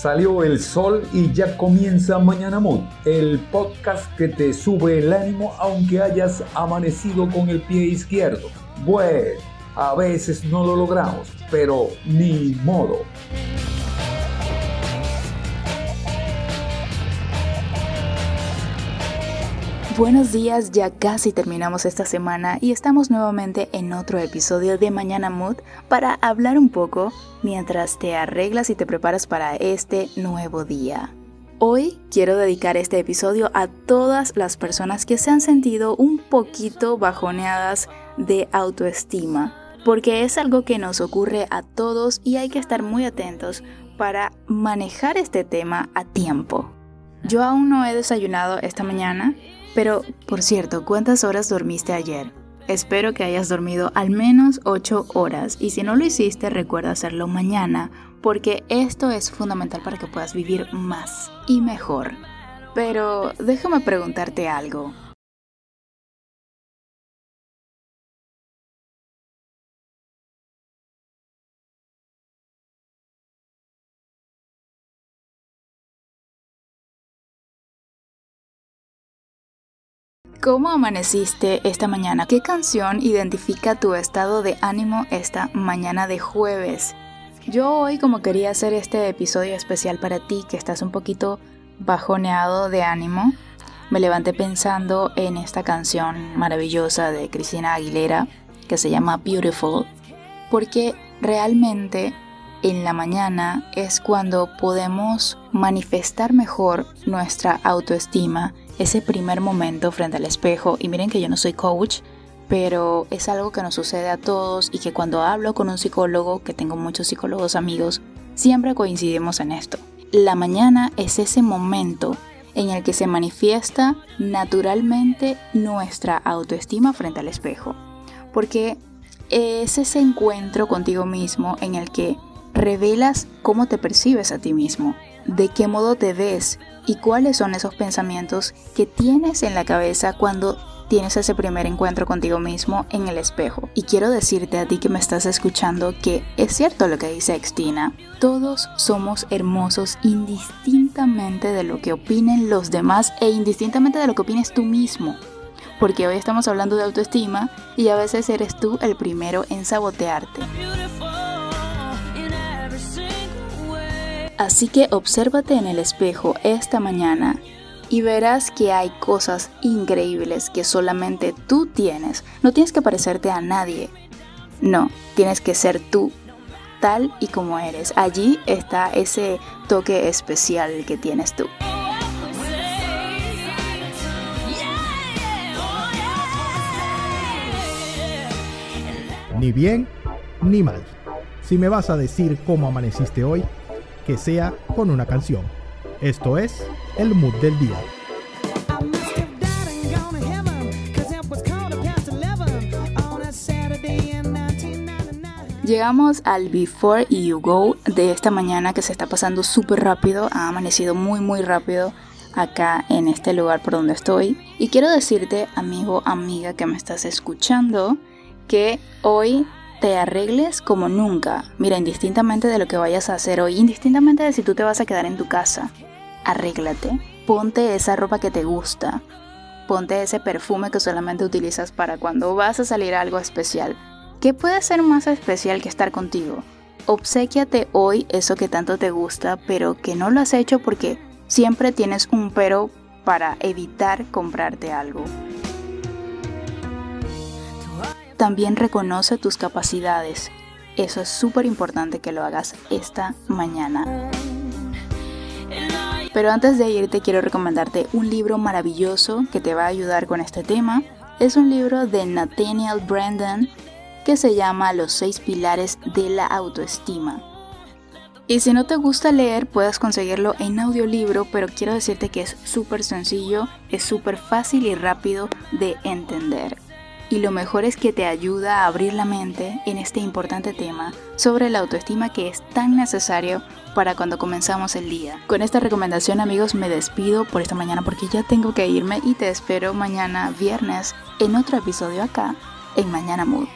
salió el sol y ya comienza Mañana Mood, el podcast que te sube el ánimo aunque hayas amanecido con el pie izquierdo. Bueno, a veces no lo logramos, pero ni modo. Buenos días, ya casi terminamos esta semana y estamos nuevamente en otro episodio de Mañana Mood para hablar un poco mientras te arreglas y te preparas para este nuevo día. Hoy quiero dedicar este episodio a todas las personas que se han sentido un poquito bajoneadas de autoestima, porque es algo que nos ocurre a todos y hay que estar muy atentos para manejar este tema a tiempo. Yo aún no he desayunado esta mañana, pero, por cierto, ¿cuántas horas dormiste ayer? Espero que hayas dormido al menos 8 horas y si no lo hiciste recuerda hacerlo mañana porque esto es fundamental para que puedas vivir más y mejor. Pero déjame preguntarte algo. ¿Cómo amaneciste esta mañana? ¿Qué canción identifica tu estado de ánimo esta mañana de jueves? Yo hoy como quería hacer este episodio especial para ti que estás un poquito bajoneado de ánimo, me levanté pensando en esta canción maravillosa de Cristina Aguilera que se llama Beautiful, porque realmente en la mañana es cuando podemos manifestar mejor nuestra autoestima ese primer momento frente al espejo, y miren que yo no soy coach, pero es algo que nos sucede a todos y que cuando hablo con un psicólogo, que tengo muchos psicólogos amigos, siempre coincidimos en esto. La mañana es ese momento en el que se manifiesta naturalmente nuestra autoestima frente al espejo, porque es ese encuentro contigo mismo en el que revelas cómo te percibes a ti mismo, de qué modo te ves y cuáles son esos pensamientos que tienes en la cabeza cuando tienes ese primer encuentro contigo mismo en el espejo. Y quiero decirte a ti que me estás escuchando que es cierto lo que dice Extina. Todos somos hermosos indistintamente de lo que opinen los demás e indistintamente de lo que opines tú mismo. Porque hoy estamos hablando de autoestima y a veces eres tú el primero en sabotearte. Así que obsérvate en el espejo esta mañana y verás que hay cosas increíbles que solamente tú tienes. No tienes que parecerte a nadie. No, tienes que ser tú, tal y como eres. Allí está ese toque especial que tienes tú. Ni bien ni mal. Si me vas a decir cómo amaneciste hoy, que sea con una canción. Esto es el mood del día. Llegamos al Before You Go de esta mañana que se está pasando súper rápido, ha amanecido muy muy rápido acá en este lugar por donde estoy. Y quiero decirte, amigo, amiga que me estás escuchando, que hoy te arregles como nunca. Mira, indistintamente de lo que vayas a hacer hoy, indistintamente de si tú te vas a quedar en tu casa, arréglate. Ponte esa ropa que te gusta. Ponte ese perfume que solamente utilizas para cuando vas a salir algo especial. ¿Qué puede ser más especial que estar contigo? Obsequiate hoy eso que tanto te gusta, pero que no lo has hecho porque siempre tienes un pero para evitar comprarte algo. También reconoce tus capacidades. Eso es súper importante que lo hagas esta mañana. Pero antes de irte quiero recomendarte un libro maravilloso que te va a ayudar con este tema. Es un libro de Nathaniel Brandon que se llama Los seis pilares de la autoestima. Y si no te gusta leer, puedes conseguirlo en audiolibro, pero quiero decirte que es súper sencillo, es súper fácil y rápido de entender y lo mejor es que te ayuda a abrir la mente en este importante tema sobre la autoestima que es tan necesario para cuando comenzamos el día. Con esta recomendación amigos me despido por esta mañana porque ya tengo que irme y te espero mañana viernes en otro episodio acá en Mañana Mood.